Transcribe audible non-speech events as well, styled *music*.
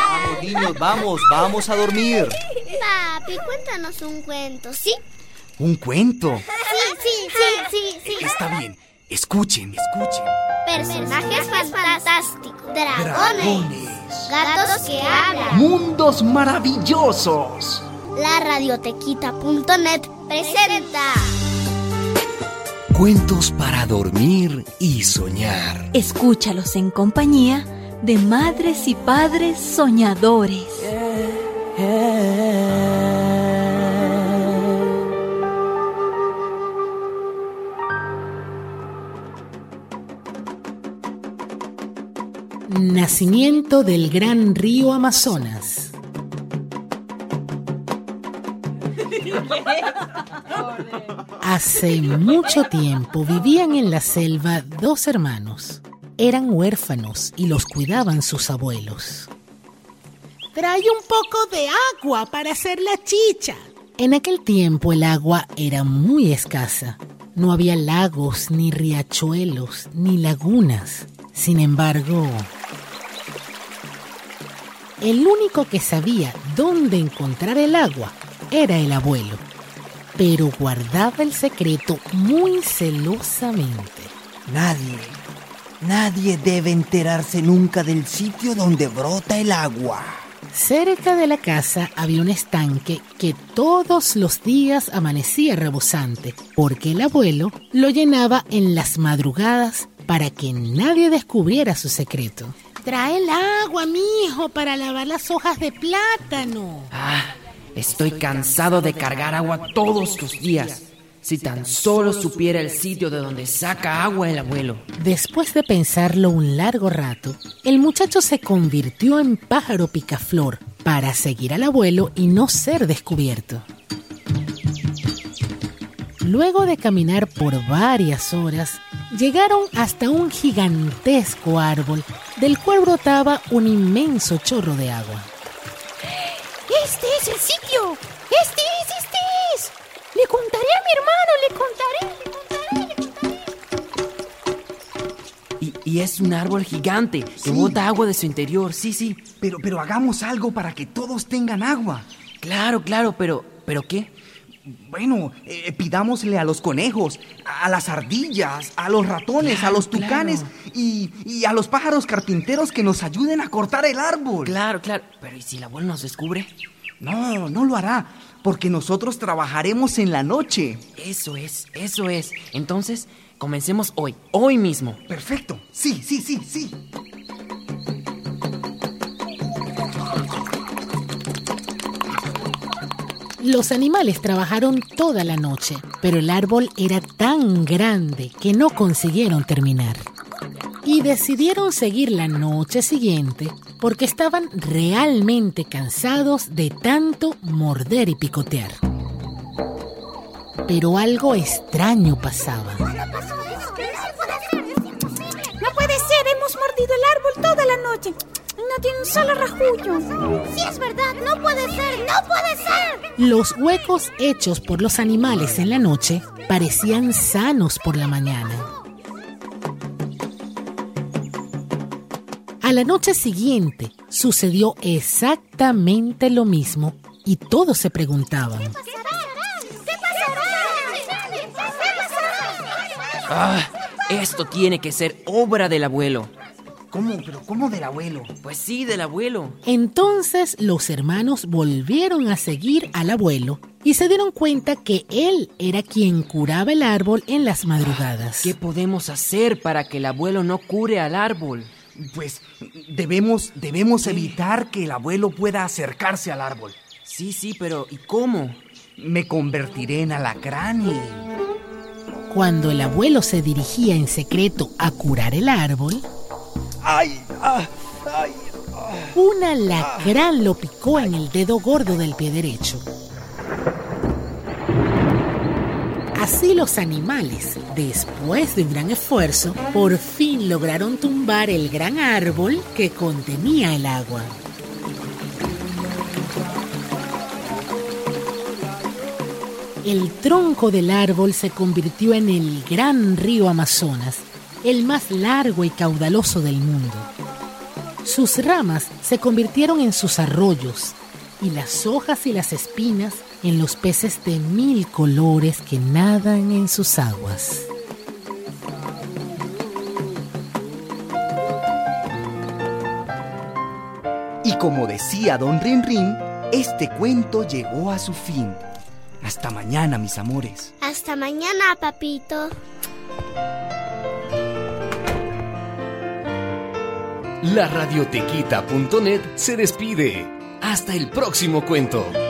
Vamos, niños, vamos, vamos a dormir. Papi, cuéntanos un cuento, ¿sí? ¿Un cuento? Sí, sí, sí, sí, sí. Está bien. Escuchen, escuchen. Personajes fantásticos. Dragones. Gatos que hablan. Mundos maravillosos. La radiotequita.net presenta. Cuentos para dormir y soñar. Escúchalos en compañía de madres y padres soñadores. Nacimiento del gran río Amazonas. *laughs* Hace mucho tiempo vivían en la selva dos hermanos. Eran huérfanos y los cuidaban sus abuelos. Trae un poco de agua para hacer la chicha. En aquel tiempo el agua era muy escasa. No había lagos, ni riachuelos, ni lagunas. Sin embargo, el único que sabía dónde encontrar el agua era el abuelo, pero guardaba el secreto muy celosamente. Nadie, nadie debe enterarse nunca del sitio donde brota el agua. Cerca de la casa había un estanque que todos los días amanecía rebosante, porque el abuelo lo llenaba en las madrugadas para que nadie descubriera su secreto. Trae el agua, mi hijo, para lavar las hojas de plátano. Ah, estoy cansado de cargar agua todos los días. Si tan solo supiera el sitio de donde saca agua el abuelo. Después de pensarlo un largo rato, el muchacho se convirtió en pájaro picaflor para seguir al abuelo y no ser descubierto. Luego de caminar por varias horas, llegaron hasta un gigantesco árbol del cual brotaba un inmenso chorro de agua. ¡Este es el sitio! ¡Este es, este es! Le contaré a mi hermano, le contaré, le contaré, le contaré. Y, y es un árbol gigante que bota agua de su interior, sí, sí. Pero, pero hagamos algo para que todos tengan agua. Claro, claro, pero, ¿pero qué? Bueno, eh, pidámosle a los conejos, a las ardillas, a los ratones, a los tucanes y, y a los pájaros carpinteros que nos ayuden a cortar el árbol. Claro, claro. Pero ¿y si el abuelo nos descubre? No, no lo hará, porque nosotros trabajaremos en la noche. Eso es, eso es. Entonces, comencemos hoy, hoy mismo. Perfecto. Sí, sí, sí, sí. Los animales trabajaron toda la noche, pero el árbol era tan grande que no consiguieron terminar. Y decidieron seguir la noche siguiente porque estaban realmente cansados de tanto morder y picotear. Pero algo extraño pasaba. No puede ser, hemos mordido el árbol toda la noche. No tiene un solo rajullo. Sí, es verdad, no puede ser, no puede ser. Los huecos hechos por los animales en la noche parecían sanos por la mañana. A la noche siguiente sucedió exactamente lo mismo y todos se preguntaban, ¿Qué pasará? ¿Qué pasará? Ah, esto tiene que ser obra del abuelo. ¿Cómo? ¿Pero cómo del abuelo? Pues sí, del abuelo. Entonces los hermanos volvieron a seguir al abuelo y se dieron cuenta que él era quien curaba el árbol en las madrugadas. ¿Qué podemos hacer para que el abuelo no cure al árbol? Pues debemos, debemos evitar que el abuelo pueda acercarse al árbol. Sí, sí, pero ¿y cómo? Me convertiré en alacrán y... Cuando el abuelo se dirigía en secreto a curar el árbol, ¡Ay! ¡Ah! ¡Ay! un alacrán lo picó en el dedo gordo del pie derecho. Así los animales, después de un gran esfuerzo, por fin lograron tumbar el gran árbol que contenía el agua. El tronco del árbol se convirtió en el gran río Amazonas el más largo y caudaloso del mundo. Sus ramas se convirtieron en sus arroyos y las hojas y las espinas en los peces de mil colores que nadan en sus aguas. Y como decía don Rin Rin, este cuento llegó a su fin. Hasta mañana, mis amores. Hasta mañana, papito. La radiotequita.net se despide. Hasta el próximo cuento.